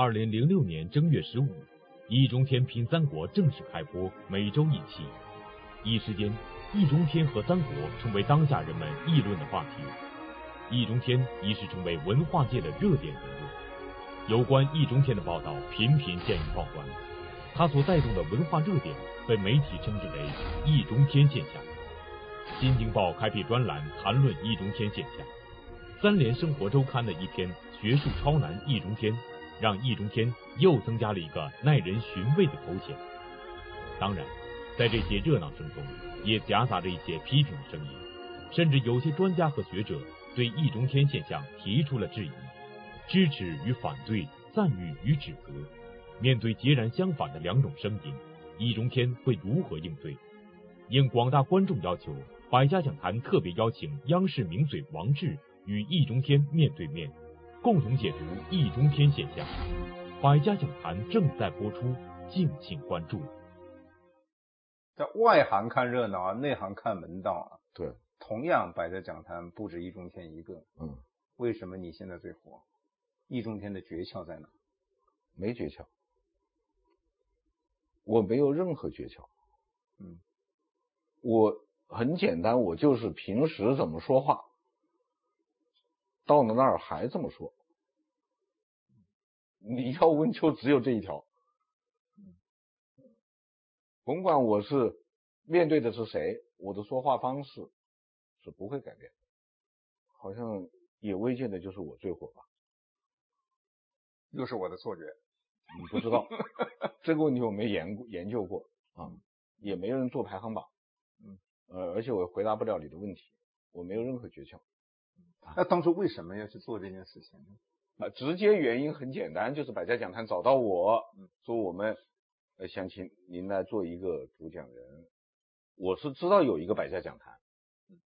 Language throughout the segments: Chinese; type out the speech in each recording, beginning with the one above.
二零零六年正月十五，易中天品三国正式开播，每周一期。一时间，易中天和三国成为当下人们议论的话题。易中天一时成为文化界的热点人物。有关易中天的报道频频见于报端，他所带动的文化热点被媒体称之为“易中天现象”。新京报开辟专栏谈论易中天现象。三联生活周刊的一篇“学术超男易中天”。让易中天又增加了一个耐人寻味的头衔。当然，在这些热闹声中，也夹杂着一些批评的声音，甚至有些专家和学者对易中天现象提出了质疑，支持与反对，赞誉与指责。面对截然相反的两种声音，易中天会如何应对？应广大观众要求，百家讲坛特别邀请央视名嘴王志与易中天面对面。共同解读易中天现象，百家讲坛正在播出，敬请关注。在外行看热闹啊，内行看门道啊。对，同样百家讲坛不止易中天一个。嗯，为什么你现在最火？易中天的诀窍在哪？没诀窍，我没有任何诀窍。嗯，我很简单，我就是平时怎么说话。到了那儿还这么说，你要问就只有这一条，甭管我是面对的是谁，我的说话方式是不会改变。好像也未见得就是我最火吧？又是我的错觉？你不知道 这个问题我没研研究过啊，也没人做排行榜，嗯，呃，而且我回答不了你的问题，我没有任何诀窍。那当初为什么要去做这件事情呢？啊，直接原因很简单，就是百家讲坛找到我，说我们呃想请您来做一个主讲人。我是知道有一个百家讲坛，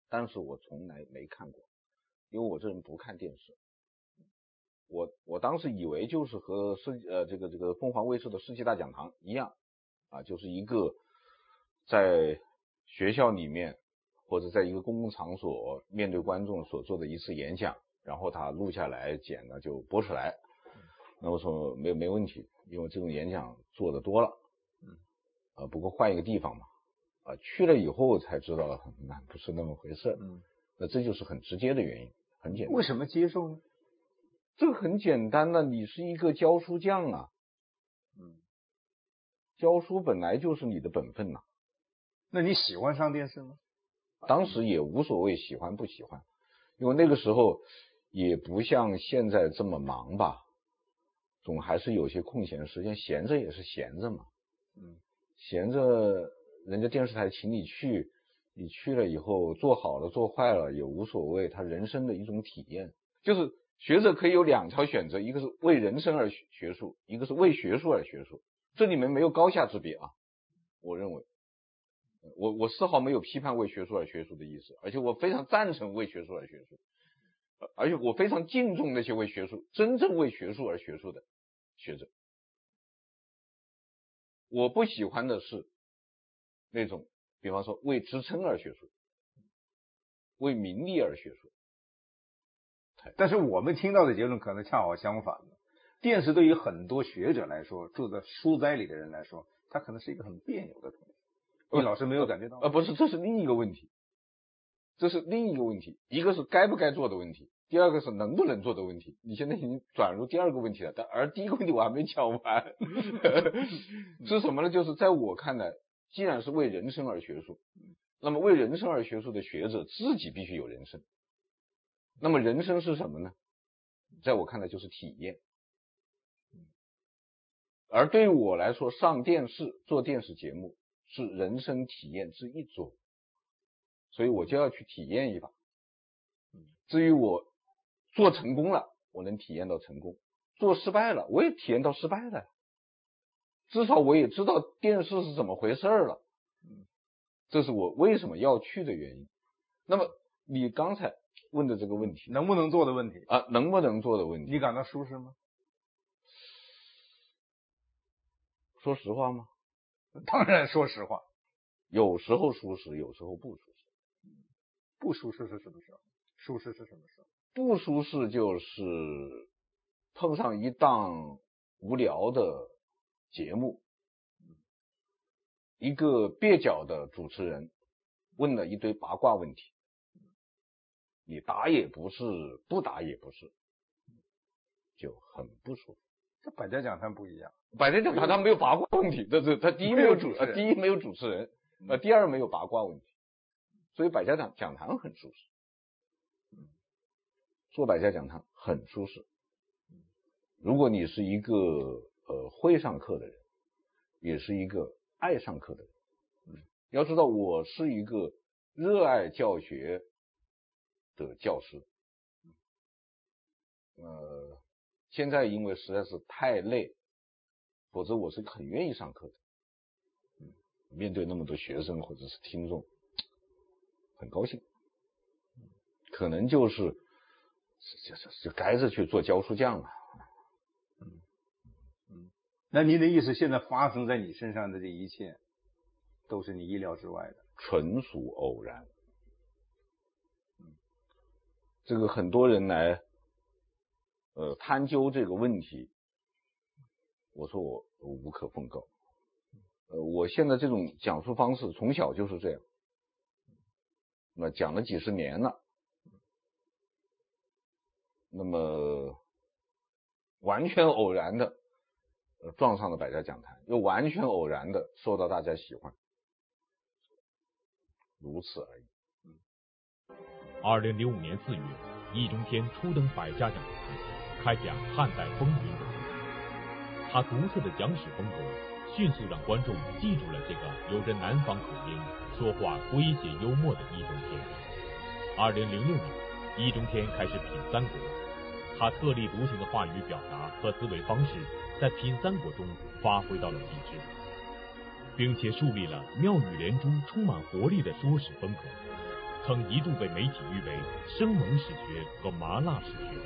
但是我从来没看过，因为我这人不看电视。我我当时以为就是和世呃这个这个凤凰卫视的世纪大讲堂一样，啊，就是一个在学校里面。或者在一个公共场所面对观众所做的一次演讲，然后他录下来剪了就播出来。那我说没没问题，因为这种演讲做的多了。嗯，啊，不过换一个地方嘛，啊，去了以后才知道那不是那么回事。嗯，那这就是很直接的原因，很简单。为什么接受呢？这个很简单的，你是一个教书匠啊。嗯，教书本来就是你的本分呐。那你喜欢上电视吗？当时也无所谓喜欢不喜欢，因为那个时候也不像现在这么忙吧，总还是有些空闲时间，闲着也是闲着嘛。嗯，闲着人家电视台请你去，你去了以后做好了做坏了也无所谓，他人生的一种体验。就是学者可以有两条选择，一个是为人生而学术，一个是为学术而学术，这里面没有高下之别啊，我认为。我我丝毫没有批判为学术而学术的意思，而且我非常赞成为学术而学术，而且我非常敬重那些为学术真正为学术而学术的学者。我不喜欢的是那种，比方说为职称而学术，为名利而学术。但是我们听到的结论可能恰好相反。电视对于很多学者来说，住在书斋里的人来说，它可能是一个很别扭的东西。易老师没有感觉到呃？不是，这是另一个问题，这是另一个问题。一个是该不该做的问题，第二个是能不能做的问题。你现在已经转入第二个问题了，但而第一个问题我还没讲完，是什么呢？就是在我看来，既然是为人生而学术，那么为人生而学术的学者自己必须有人生。那么人生是什么呢？在我看来就是体验。而对于我来说，上电视做电视节目。是人生体验之一种，所以我就要去体验一把。至于我做成功了，我能体验到成功；做失败了，我也体验到失败了。至少我也知道电视是怎么回事了。这是我为什么要去的原因。那么你刚才问的这个问题，能不能做的问题啊，能不能做的问题，你感到舒适吗？说实话吗？当然，说实话，有时候舒适，有时候不舒适。不舒适是什么时候？舒适是什么时候？不舒适就是碰上一档无聊的节目，一个蹩脚的主持人问了一堆八卦问题，你答也不是，不答也不是，就很不舒服。这百家讲坛不一样，百家讲坛他没有八卦问题，这是他第一没有主，呃，第一没有主持人，呃，第二没有八卦问题，所以百家讲讲坛很舒适。做百家讲坛很舒适。如果你是一个呃会上课的人，也是一个爱上课的人，要知道我是一个热爱教学的教师。呃，现在因为实在是太累，否则我是很愿意上课的。面对那么多学生或者是听众，很高兴。可能就是。就就就该是去做教书匠了。嗯嗯，那您的意思，现在发生在你身上的这一切，都是你意料之外的，纯属偶然。嗯，这个很多人来，呃，探究这个问题，我说我，无可奉告。呃，我现在这种讲述方式从小就是这样，那讲了几十年了。那么，完全偶然的，呃，撞上了百家讲坛，又完全偶然的受到大家喜欢，如此而已。二零零五年四月，易中天初登百家讲坛，开讲汉代风云的故事。他独特的讲史风格，迅速让观众记住了这个有着南方口音、说话诙谐幽默的易中天。二零零六年，易中天开始品三国。他特立独行的话语表达和思维方式，在品三国中发挥到了极致，并且树立了妙语连珠、充满活力的说史风格，曾一度被媒体誉为生猛史学和麻辣史学。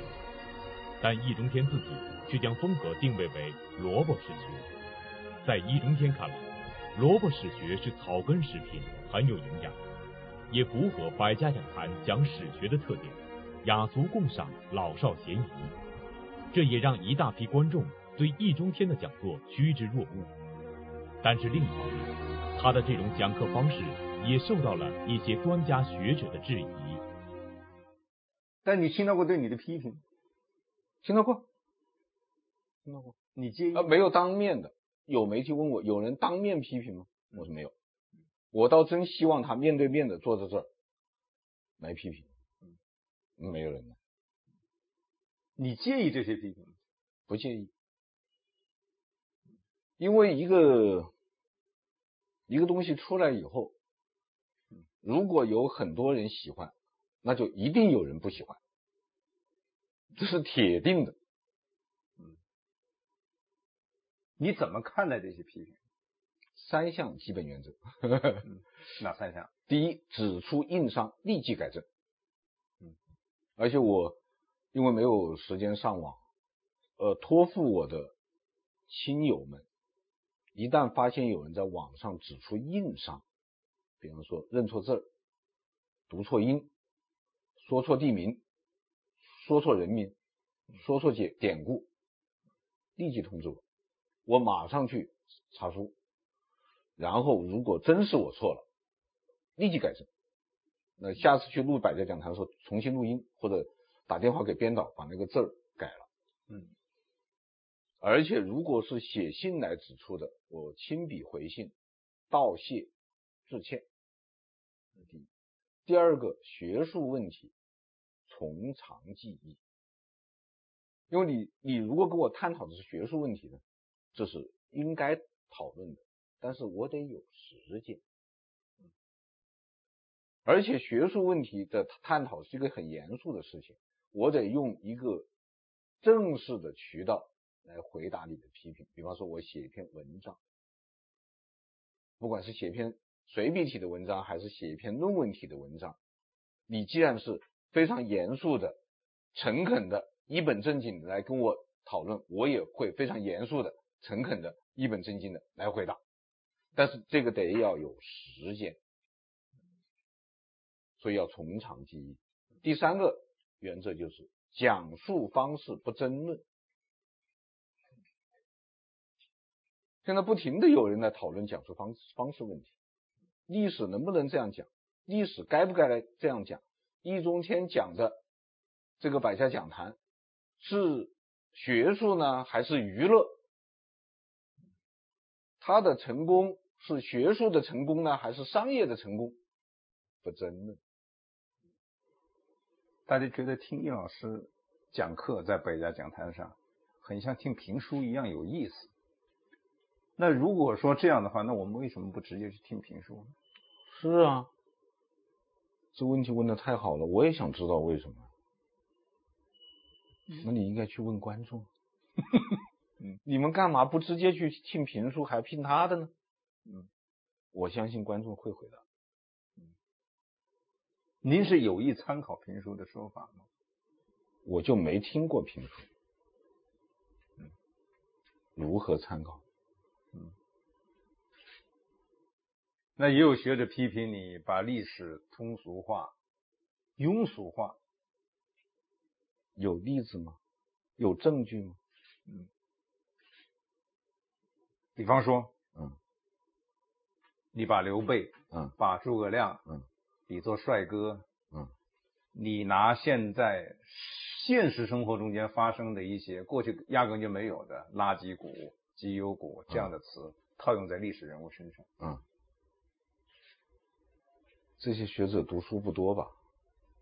但易中天自己却将风格定位为萝卜史学。在易中天看来，萝卜史学是草根食品，很有营养，也符合百家讲坛讲史学的特点。雅俗共赏，老少咸宜，这也让一大批观众对易中天的讲座趋之若鹜。但是另一方面，他的这种讲课方式也受到了一些专家学者的质疑。但你听到过对你的批评？听到过，听到过。你介意？啊，没有当面的。有媒体问我，有人当面批评吗？我说没有。我倒真希望他面对面的坐在这儿来批评。没有人呢。你介意这些批评吗？不介意，因为一个一个东西出来以后，如果有很多人喜欢，那就一定有人不喜欢，这是铁定的。嗯，你怎么看待这些批评？三项基本原则。哪三项？第一，指出硬伤，立即改正。而且我因为没有时间上网，呃，托付我的亲友们，一旦发现有人在网上指出硬伤，比方说认错字儿、读错音、说错地名、说错人名、说错解典故，立即通知我，我马上去查书，然后如果真是我错了，立即改正。那下次去录百家讲坛的时候，重新录音或者打电话给编导，把那个字儿改了。嗯，而且如果是写信来指出的，我亲笔回信，道谢致歉。第一，第二个学术问题从长计议，因为你你如果跟我探讨的是学术问题呢，这是应该讨论的，但是我得有时间。而且学术问题的探讨是一个很严肃的事情，我得用一个正式的渠道来回答你的批评。比方说，我写一篇文章，不管是写一篇随笔体的文章，还是写一篇论文体的文章，你既然是非常严肃的、诚恳的、一本正经来跟我讨论，我也会非常严肃的、诚恳的、一本正经的来回答。但是这个得要有时间。所以要从长计议。第三个原则就是讲述方式不争论。现在不停的有人在讨论讲述方式方式问题，历史能不能这样讲？历史该不该来这样讲？易中天讲的这个百家讲坛是学术呢，还是娱乐？他的成功是学术的成功呢，还是商业的成功？不争论。大家觉得听易老师讲课在百家讲坛上，很像听评书一样有意思。那如果说这样的话，那我们为什么不直接去听评书呢？是啊，这问题问的太好了，我也想知道为什么。那你应该去问观众。嗯，你们干嘛不直接去听评书，还听他的呢？嗯，我相信观众会回答。嗯，您是有意参考评书的说法吗？我就没听过评书。嗯，如何参考？那也有学者批评你把历史通俗化、庸俗化。有例子吗？有证据吗？嗯。比方说，嗯，你把刘备，嗯，把诸葛亮，嗯，比作帅哥，嗯，你拿现在现实生活中间发生的一些过去压根就没有的垃圾股、绩优股这样的词，套用在历史人物身上，嗯，这些学者读书不多吧？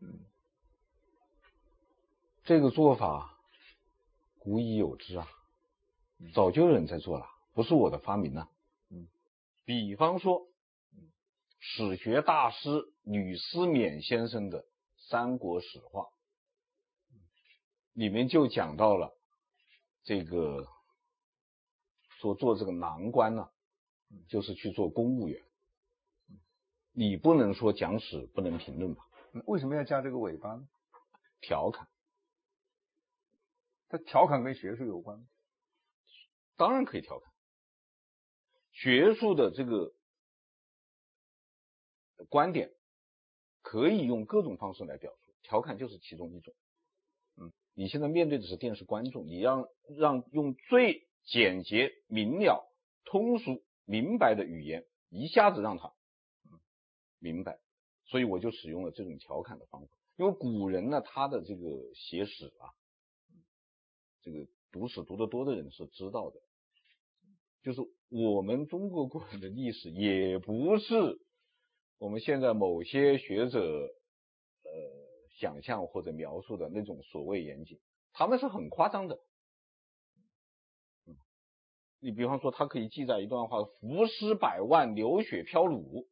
嗯，这个做法古已有之啊，早就有人在做了。不是我的发明啊，嗯，比方说，史学大师吕思勉先生的《三国史话》里面就讲到了这个说做这个郎官呢，就是去做公务员，你不能说讲史不能评论吧？为什么要加这个尾巴呢？调侃，他调侃跟学术有关吗？当然可以调侃。学术的这个观点可以用各种方式来表述，调侃就是其中一种。嗯，你现在面对的是电视观众，你让让用最简洁、明了、通俗、明白的语言一下子让他明白，所以我就使用了这种调侃的方法。因为古人呢，他的这个写史啊，这个读史读得多的人是知道的。就是我们中国古人的历史，也不是我们现在某些学者呃想象或者描述的那种所谓严谨，他们是很夸张的。你比方说，他可以记载一段话：“浮尸百万，流血飘橹”，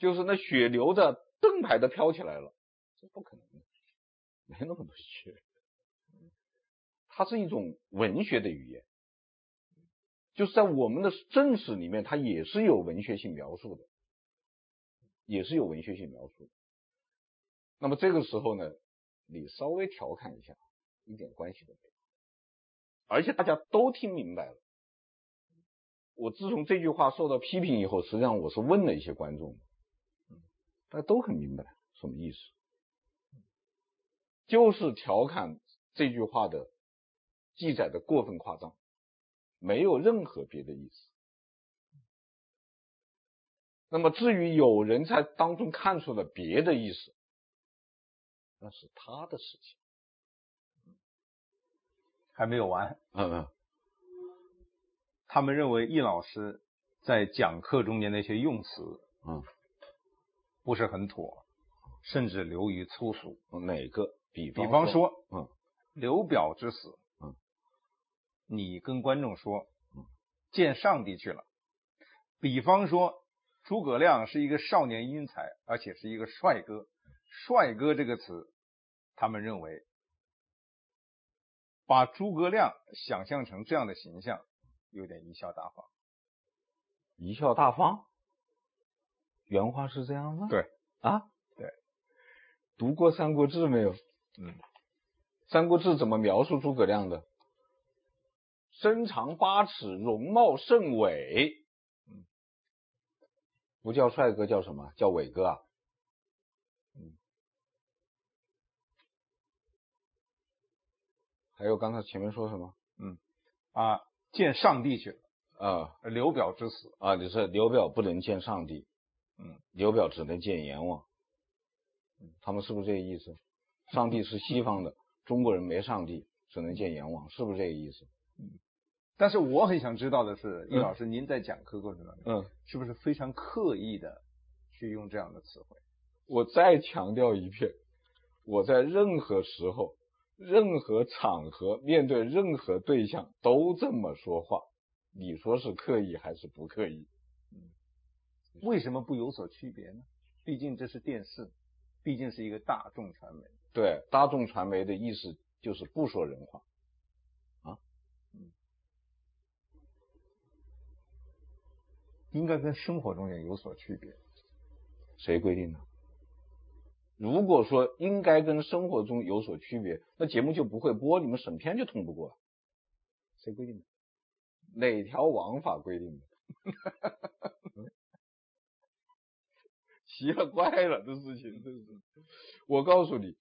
就是那血流的盾牌都飘起来了，这不可能的，没那么多血。它是一种文学的语言。就是在我们的正史里面，它也是有文学性描述的，也是有文学性描述的。那么这个时候呢，你稍微调侃一下，一点关系都没有，而且大家都听明白了。我自从这句话受到批评以后，实际上我是问了一些观众，大家都很明白什么意思，就是调侃这句话的记载的过分夸张。没有任何别的意思。那么至于有人在当中看出了别的意思，那是他的事情。还没有完。嗯嗯。他们认为易老师在讲课中间那些用词，嗯，不是很妥，甚至流于粗俗。哪个？比比方说，嗯，刘表之死。嗯你跟观众说，见上帝去了。比方说，诸葛亮是一个少年英才，而且是一个帅哥。帅哥这个词，他们认为，把诸葛亮想象成这样的形象，有点贻笑大方。贻笑大方？原话是这样吗？对。啊？对。读过《三国志》没有？嗯。《三国志》怎么描述诸葛亮的？身长八尺，容貌甚伟。嗯，不叫帅哥，叫什么？叫伟哥啊。嗯。还有刚才前面说什么？嗯，啊，见上帝去了啊，刘表之死啊，你是刘表不能见上帝，嗯，刘表只能见阎王，他们是不是这个意思？上帝是西方的，中国人没上帝，只能见阎王，是不是这个意思？嗯，但是我很想知道的是，易老师，您在讲课过程当中，嗯，是不是非常刻意的去用这样的词汇？我再强调一遍，我在任何时候。任何场合面对任何对象都这么说话，你说是刻意还是不刻意？嗯，为什么不有所区别呢？毕竟这是电视，毕竟是一个大众传媒。对，大众传媒的意思就是不说人话啊。嗯，应该跟生活中也有所区别。谁规定的？如果说应该跟生活中有所区别，那节目就不会播，你们审片就通不过了。谁规定的？哪条王法规定的？奇了怪了，这事情真是。我告诉你，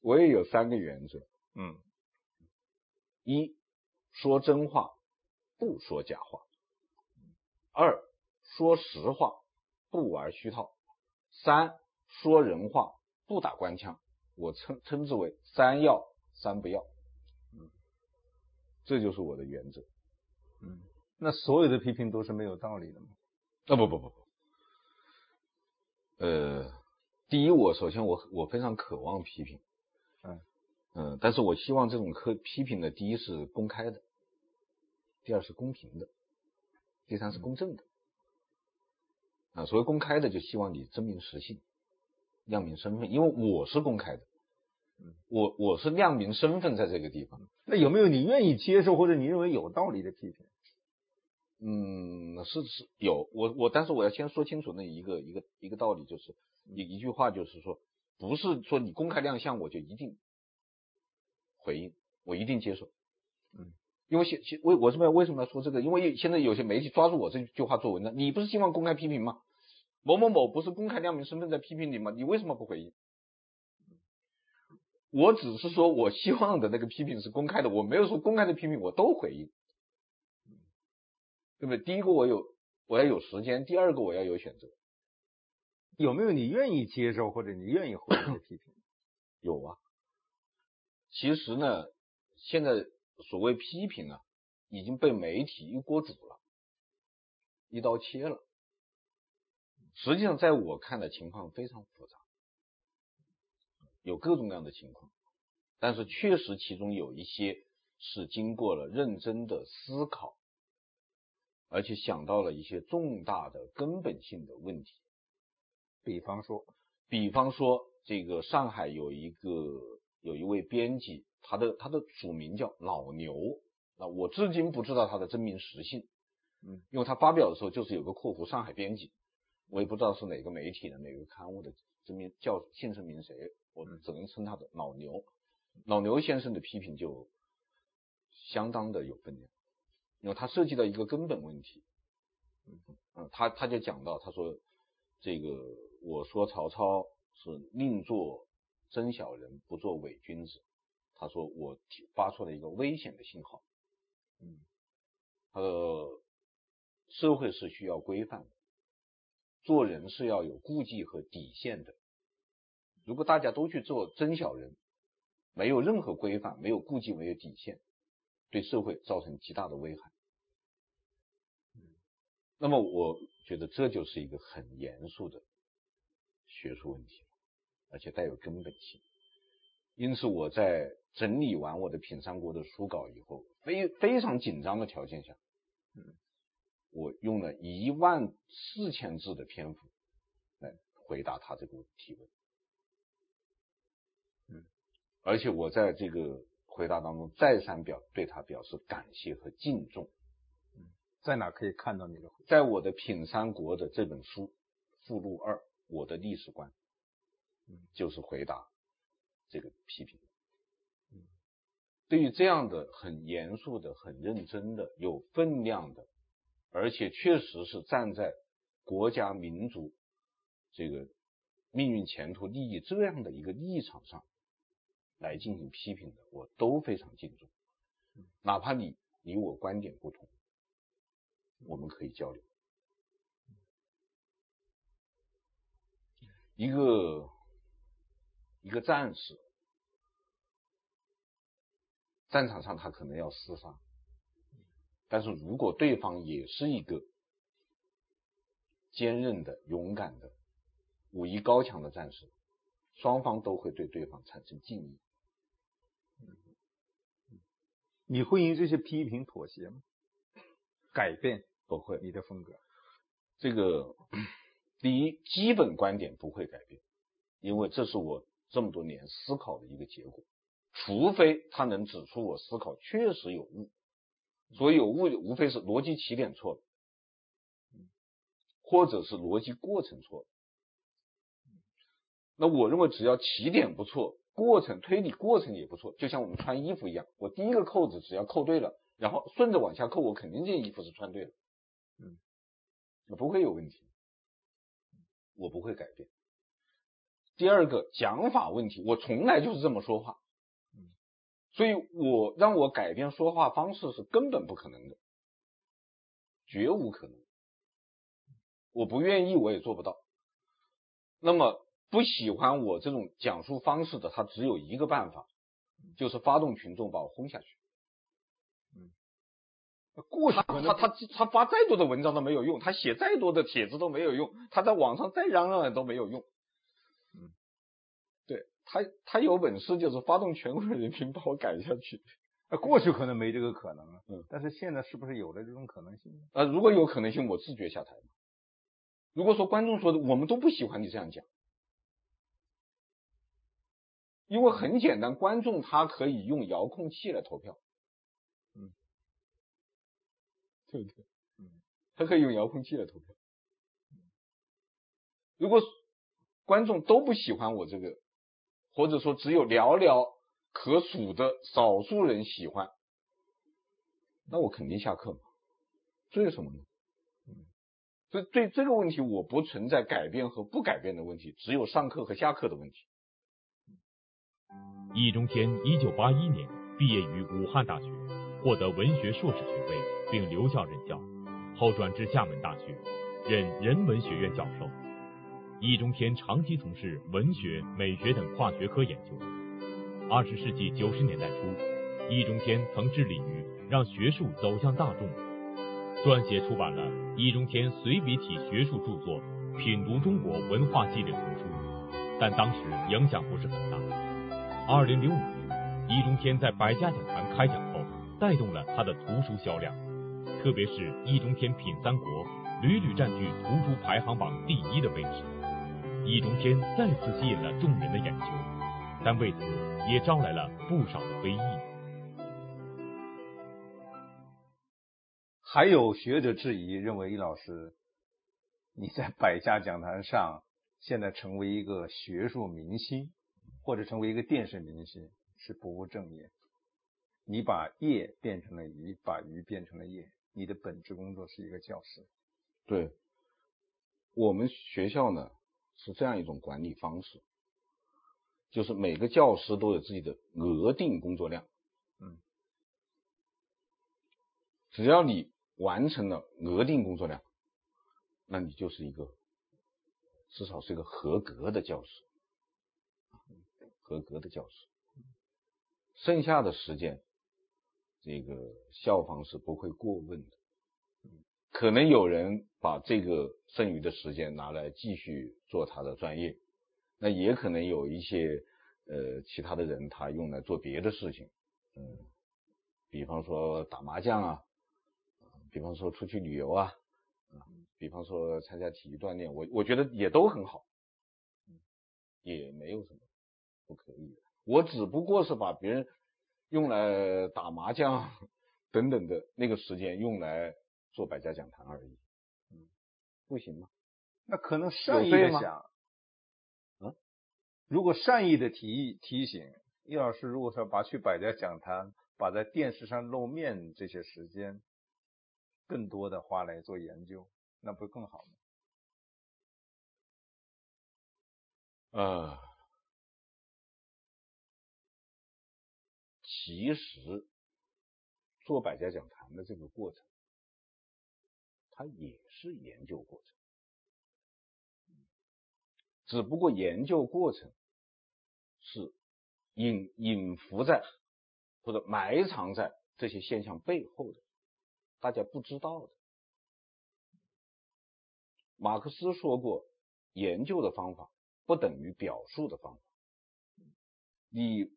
我也有三个原则。嗯，一，说真话，不说假话；二，说实话，不玩虚套。三，说人话，不打官腔，我称称之为三要三不要，嗯，这就是我的原则，嗯，那所有的批评都是没有道理的吗？啊不不不不，呃，第一，我首先我我非常渴望批评，嗯嗯，但是我希望这种科批评的，第一是公开的，第二是公平的，第三是公正的。嗯啊，所谓公开的，就希望你真名实姓，亮明身份，因为我是公开的，嗯，我我是亮明身份在这个地方。那有没有你愿意接受或者你认为有道理的批评？嗯，是是有，我我，但是我要先说清楚那一个一个一个道理，就是一一句话，就是说，不是说你公开亮相我就一定回应，我一定接受，嗯。因为现现为我这边为什么要说这个？因为现在有些媒体抓住我这句话做文章，你不是希望公开批评吗？某某某不是公开亮明身份在批评你吗？你为什么不回应？我只是说我希望的那个批评是公开的，我没有说公开的批评我都回应，对不对？第一个我有我要有时间，第二个我要有选择。有没有你愿意接受或者你愿意回应的批评？有啊。其实呢，现在。所谓批评啊，已经被媒体一锅煮了，一刀切了。实际上，在我看的情况非常复杂，有各种各样的情况，但是确实其中有一些是经过了认真的思考，而且想到了一些重大的根本性的问题。比方说，比方说，这个上海有一个有一位编辑。他的他的署名叫老牛，那我至今不知道他的真名实姓，嗯，因为他发表的时候就是有个括弧上海编辑，我也不知道是哪个媒体的哪个刊物的真名叫姓甚名谁，我只能称他的老牛。老牛先生的批评就相当的有分量，因为他涉及到一个根本问题，嗯，他他就讲到他说这个我说曹操是宁做真小人，不做伪君子。他说：“我发出了一个危险的信号，嗯，呃，社会是需要规范的，做人是要有顾忌和底线的。如果大家都去做真小人，没有任何规范，没有顾忌，没有底线，对社会造成极大的危害。嗯，那么我觉得这就是一个很严肃的学术问题，而且带有根本性。因此，我在。”整理完我的品三国的书稿以后，非非常紧张的条件下，嗯，我用了一万四千字的篇幅来回答他这个提问，嗯，而且我在这个回答当中再三表对他表示感谢和敬重，嗯，在哪可以看到你的回答？在我的品三国的这本书附录二，我的历史观，嗯，就是回答这个批评。对于这样的很严肃的、很认真的、有分量的，而且确实是站在国家民族这个命运前途利益这样的一个立场上来进行批评的，我都非常敬重。哪怕你你我观点不同，我们可以交流。一个一个战士，战场上他可能要厮杀，但是如果对方也是一个坚韧的、勇敢的、武艺高强的战士，双方都会对对方产生敬意。你会因这些批评妥协吗？改变不会你的风格？这个。第一，基本观点不会改变，因为这是我这么多年思考的一个结果。除非他能指出我思考确实有误，所以有误无非是逻辑起点错了，或者是逻辑过程错了。那我认为只要起点不错，过程推理过程也不错，就像我们穿衣服一样，我第一个扣子只要扣对了，然后顺着往下扣，我肯定这件衣服是穿对了，嗯，不会有问题。我不会改变。第二个讲法问题，我从来就是这么说话，所以我让我改变说话方式是根本不可能的，绝无可能。我不愿意，我也做不到。那么不喜欢我这种讲述方式的，他只有一个办法，就是发动群众把我轰下去。过去他他他他发再多的文章都没有用，他写再多的帖子都没有用，他在网上再嚷嚷都没有用。嗯，对他他有本事就是发动全国人民把我赶下去。那过去可能没这个可能啊，嗯，但是现在是不是有了这种可能性？呃，如果有可能性，我自觉下台。如果说观众说的我们都不喜欢你这样讲，因为很简单，观众他可以用遥控器来投票。对不对，嗯，他可以用遥控器来投票。如果观众都不喜欢我这个，或者说只有寥寥可数的少数人喜欢，那我肯定下课嘛。这有什么呢？嗯，所以对这个问题，我不存在改变和不改变的问题，只有上课和下课的问题。易中天一九八一年毕业于武汉大学，获得文学硕士学位。并留校任教，后转至厦门大学，任人文学院教授。易中天长期从事文学、美学等跨学科研究。二十世纪九十年代初，易中天曾致力于让学术走向大众，撰写出版了《易中天随笔体学术著作品读中国文化系列丛书》，但当时影响不是很大。二零零五年，易中天在百家讲坛开讲后，带动了他的图书销量。特别是易中天品三国，屡屡占据图书排行榜第一的位置。易中天再次吸引了众人的眼球，但为此也招来了不少的非议。还有学者质疑，认为易老师你在百家讲坛上现在成为一个学术明星，或者成为一个电视明星，是不务正业。你把业变成了鱼，把鱼变成了业。你的本职工作是一个教师，对，我们学校呢是这样一种管理方式，就是每个教师都有自己的额定工作量，嗯，只要你完成了额定工作量，那你就是一个至少是一个合格的教师，合格的教师，剩下的时间。这个校方是不会过问的，可能有人把这个剩余的时间拿来继续做他的专业，那也可能有一些呃其他的人他用来做别的事情，嗯，比方说打麻将啊，比方说出去旅游啊，比方说参加体育锻炼，我我觉得也都很好，也没有什么不可以的，我只不过是把别人。用来打麻将 等等的那个时间用来做百家讲坛而已，嗯，不行吗？那可能善意的想，嗯，如果善意的提议提醒易老师，如果说把去百家讲坛，把在电视上露面这些时间，更多的花来做研究，那不是更好吗？呃。其实，做百家讲坛的这个过程，它也是研究过程，只不过研究过程是隐隐伏在或者埋藏在这些现象背后的，大家不知道的。马克思说过，研究的方法不等于表述的方法。你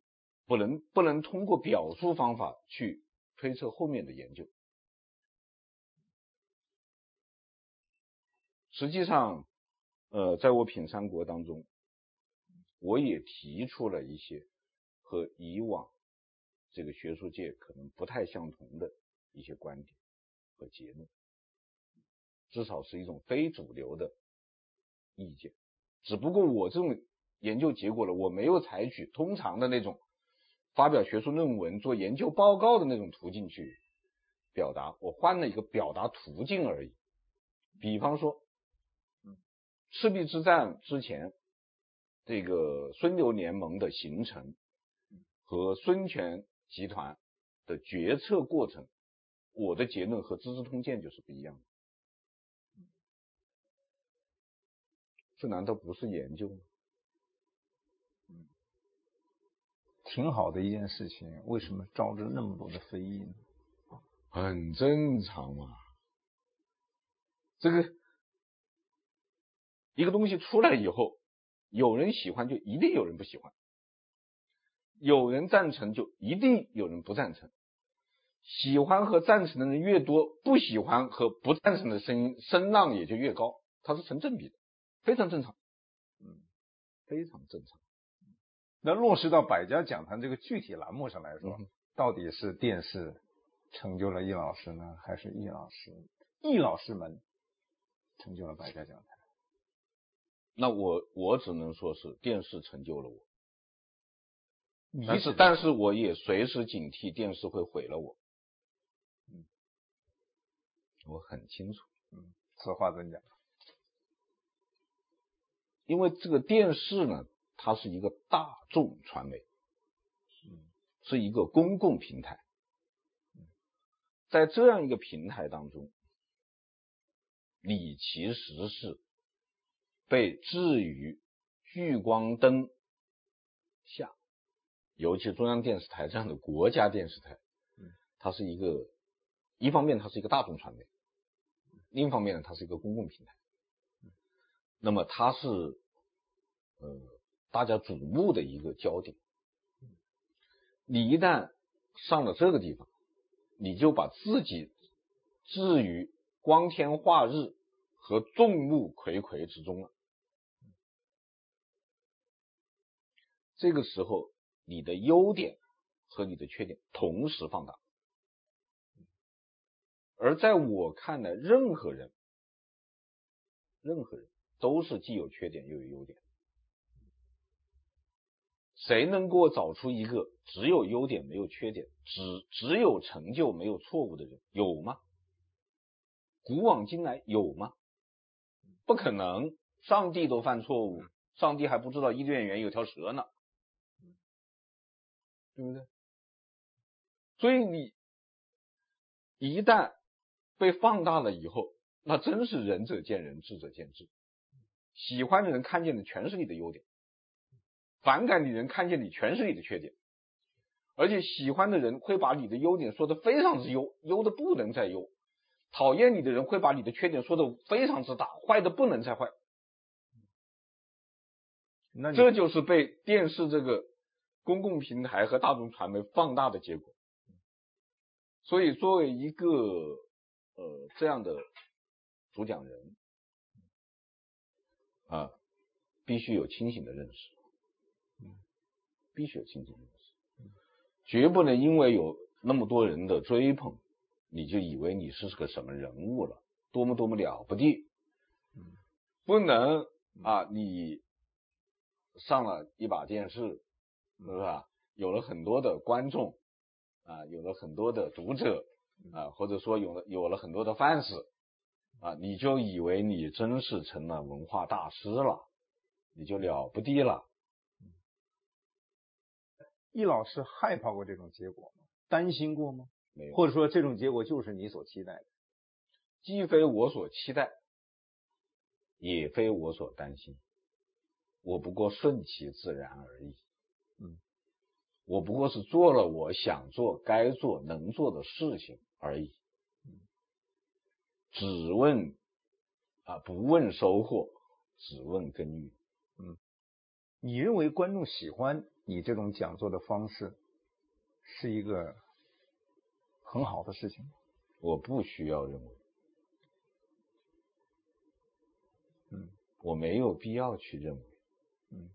不能不能通过表述方法去推测后面的研究。实际上，呃，在我品三国当中，我也提出了一些和以往这个学术界可能不太相同的一些观点和结论。至少是一种非主流的意见，只不过我这种研究结果呢，我没有采取通常的那种发表学术论文、做研究报告的那种途径去表达，我换了一个表达途径而已。比方说，赤壁之战之前，这个孙刘联盟的形成和孙权集团的决策过程，我的结论和《资治通鉴》就是不一样的。这难道不是研究吗？嗯，挺好的一件事情，为什么招致那么多的非议呢？很正常嘛。这个一个东西出来以后，有人喜欢，就一定有人不喜欢；有人赞成，就一定有人不赞成。喜欢和赞成的人越多，不喜欢和不赞成的声音声浪也就越高，它是成正比的。非常正常，嗯，非常正常。那落实到百家讲坛这个具体栏目上来说，嗯、到底是电视成就了易老师呢，还是易老师、易老师们成就了百家讲坛？那我我只能说是电视成就了我，但是但是我也随时警惕电视会毁了我。嗯，我很清楚。嗯，此话怎讲？因为这个电视呢，它是一个大众传媒，是一个公共平台，在这样一个平台当中，你其实是被置于聚光灯下，尤其中央电视台这样的国家电视台，它是一个，一方面它是一个大众传媒，另一方面呢，它是一个公共平台。那么它是，呃，大家瞩目的一个焦点。你一旦上了这个地方，你就把自己置于光天化日和众目睽睽之中了。这个时候，你的优点和你的缺点同时放大。而在我看来，任何人，任何人。都是既有缺点又有优点。谁能给我找出一个只有优点没有缺点，只只有成就没有错误的人？有吗？古往今来有吗？不可能，上帝都犯错误，上帝还不知道伊甸园有条蛇呢，对不对？所以你一旦被放大了以后，那真是仁者见仁，智者见智。喜欢的人看见的全是你的优点，反感的人看见你全是你的缺点，而且喜欢的人会把你的优点说得非常之优，优的不能再优；讨厌你的人会把你的缺点说得非常之大，坏的不能再坏。那这就是被电视这个公共平台和大众传媒放大的结果。所以，作为一个呃这样的主讲人。啊，必须有清醒的认识，嗯，必须有清醒的认识，绝不能因为有那么多人的追捧，你就以为你是个什么人物了，多么多么了不地，嗯，不能啊，你上了一把电视，是吧？有了很多的观众，啊，有了很多的读者，啊，或者说有了有了很多的 fans。啊，你就以为你真是成了文化大师了，你就了不地了。易老师害怕过这种结果吗？担心过吗？没有，或者说这种结果就是你所期待的，既非我所期待，也非我所担心，我不过顺其自然而已。嗯，我不过是做了我想做、该做、能做的事情而已。嗯，只问啊，不问收获，只问耕耘。嗯，你认为观众喜欢你这种讲座的方式是一个很好的事情？我不需要认为，嗯，我没有必要去认为，嗯，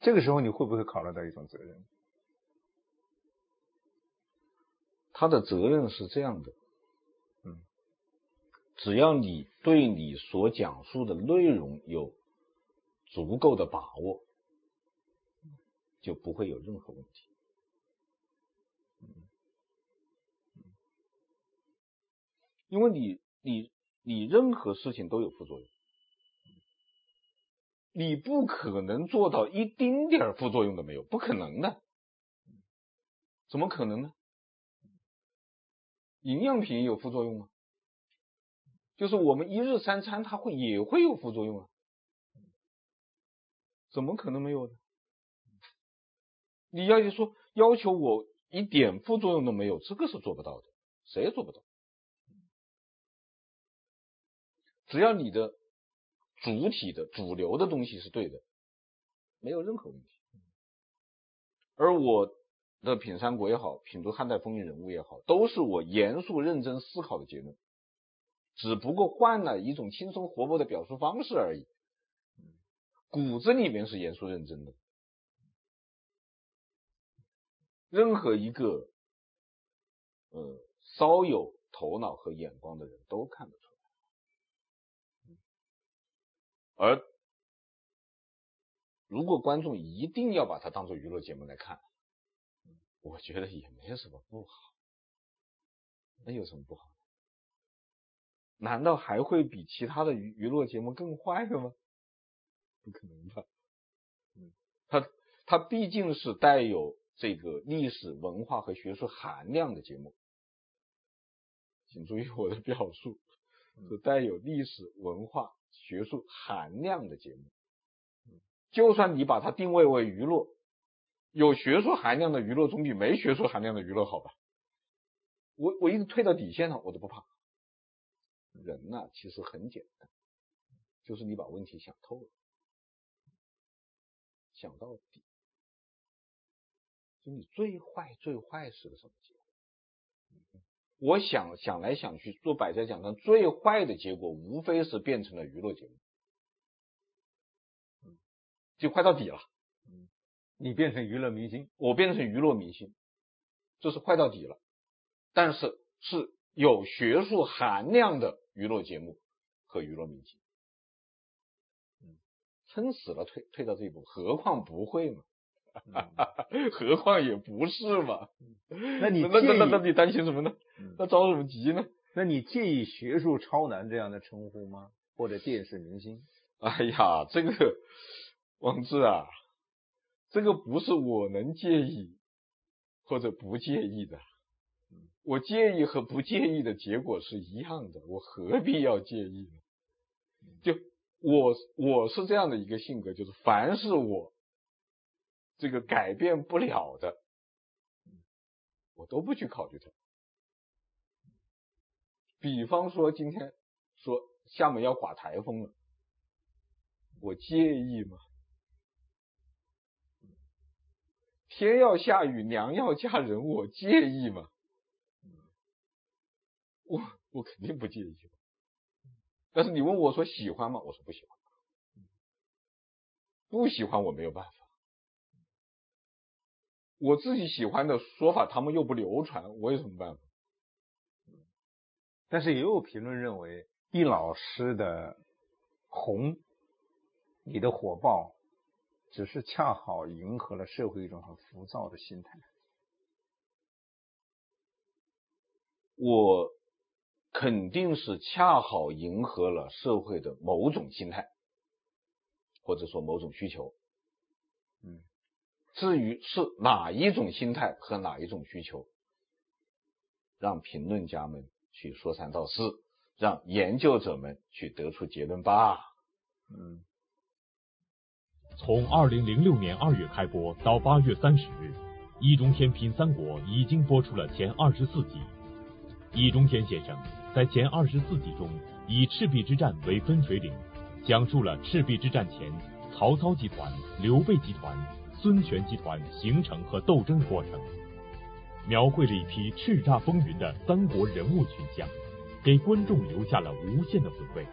这个时候你会不会考虑到一种责任？他的责任是这样的，嗯，只要你对你所讲述的内容有足够的把握，就不会有任何问题。嗯，因为你你你任何事情都有副作用，你不可能做到一丁点儿副作用都没有，不可能的，怎么可能呢？营养品有副作用吗？就是我们一日三餐它会也会有副作用啊。怎么可能没有呢？你要是说要求我一点副作用都没有，这个是做不到的，谁也做不到。只要你的主体的主流的东西是对的，没有任何问题。而我的品三国也好，品读汉代风云人物也好，都是我严肃认真思考的结论，只不过换了一种轻松活泼的表述方式而已。骨子里面是严肃认真的，任何一个呃稍有头脑和眼光的人都看得出来。而如果观众一定要把它当做娱乐节目来看，我觉得也没什么不好。那有什么不好？难道还会比其他的娱娱乐节目更坏的吗？不可能吧？嗯，它它毕竟是带有这个历史文化和学术含量的节目，请注意我的表述，是带有历史文化学术含量的节目。就算你把它定位为娱乐，有学术含量的娱乐总比没学术含量的娱乐好吧？我我一直退到底线上，我都不怕。人呐、啊，其实很简单，就是你把问题想透了。想到底，就你最坏最坏是个什么结果？我想想来想去，做百家讲坛最坏的结果，无非是变成了娱乐节目，就坏到底了。你变成娱乐明星，我变成娱乐明星，这是坏到底了。但是是有学术含量的娱乐节目和娱乐明星。撑死了，退退到这一步，何况不会嘛？嗯、何况也不是嘛？那你那那那那你担心什么呢？嗯、那着什么急呢？那你介意学术超男这样的称呼吗？或者电视明星？哎呀，这个王志啊，这个不是我能介意或者不介意的。我介意和不介意的结果是一样的，我何必要介意呢？就。我我是这样的一个性格，就是凡是我这个改变不了的，我都不去考虑它。比方说今天说厦门要刮台风了，我介意吗？天要下雨，娘要嫁人，我介意吗？我我肯定不介意。但是你问我说喜欢吗？我说不喜欢，不喜欢我没有办法。我自己喜欢的说法，他们又不流传，我有什么办法？但是也有评论认为，易老师的红，你的火爆，只是恰好迎合了社会一种很浮躁的心态。我。肯定是恰好迎合了社会的某种心态，或者说某种需求。嗯，至于是哪一种心态和哪一种需求，让评论家们去说三道四，让研究者们去得出结论吧。嗯。从二零零六年二月开播到八月三十日，易中天品三国已经播出了前二十四集。易中天先生在前二十四集中，以赤壁之战为分水岭，讲述了赤壁之战前曹操集团、刘备集团、孙权集团形成和斗争的过程，描绘了一批叱咤风云的三国人物群像，给观众留下了无限的回味。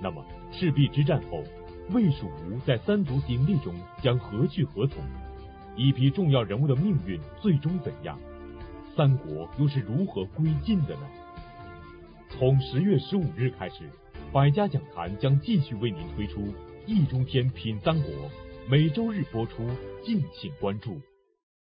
那么，赤壁之战后，魏蜀吴在三足鼎立中将何去何从？一批重要人物的命运最终怎样？三国又是如何归晋的呢？从十月十五日开始，百家讲坛将继续为您推出《易中天品三国》，每周日播出，敬请关注。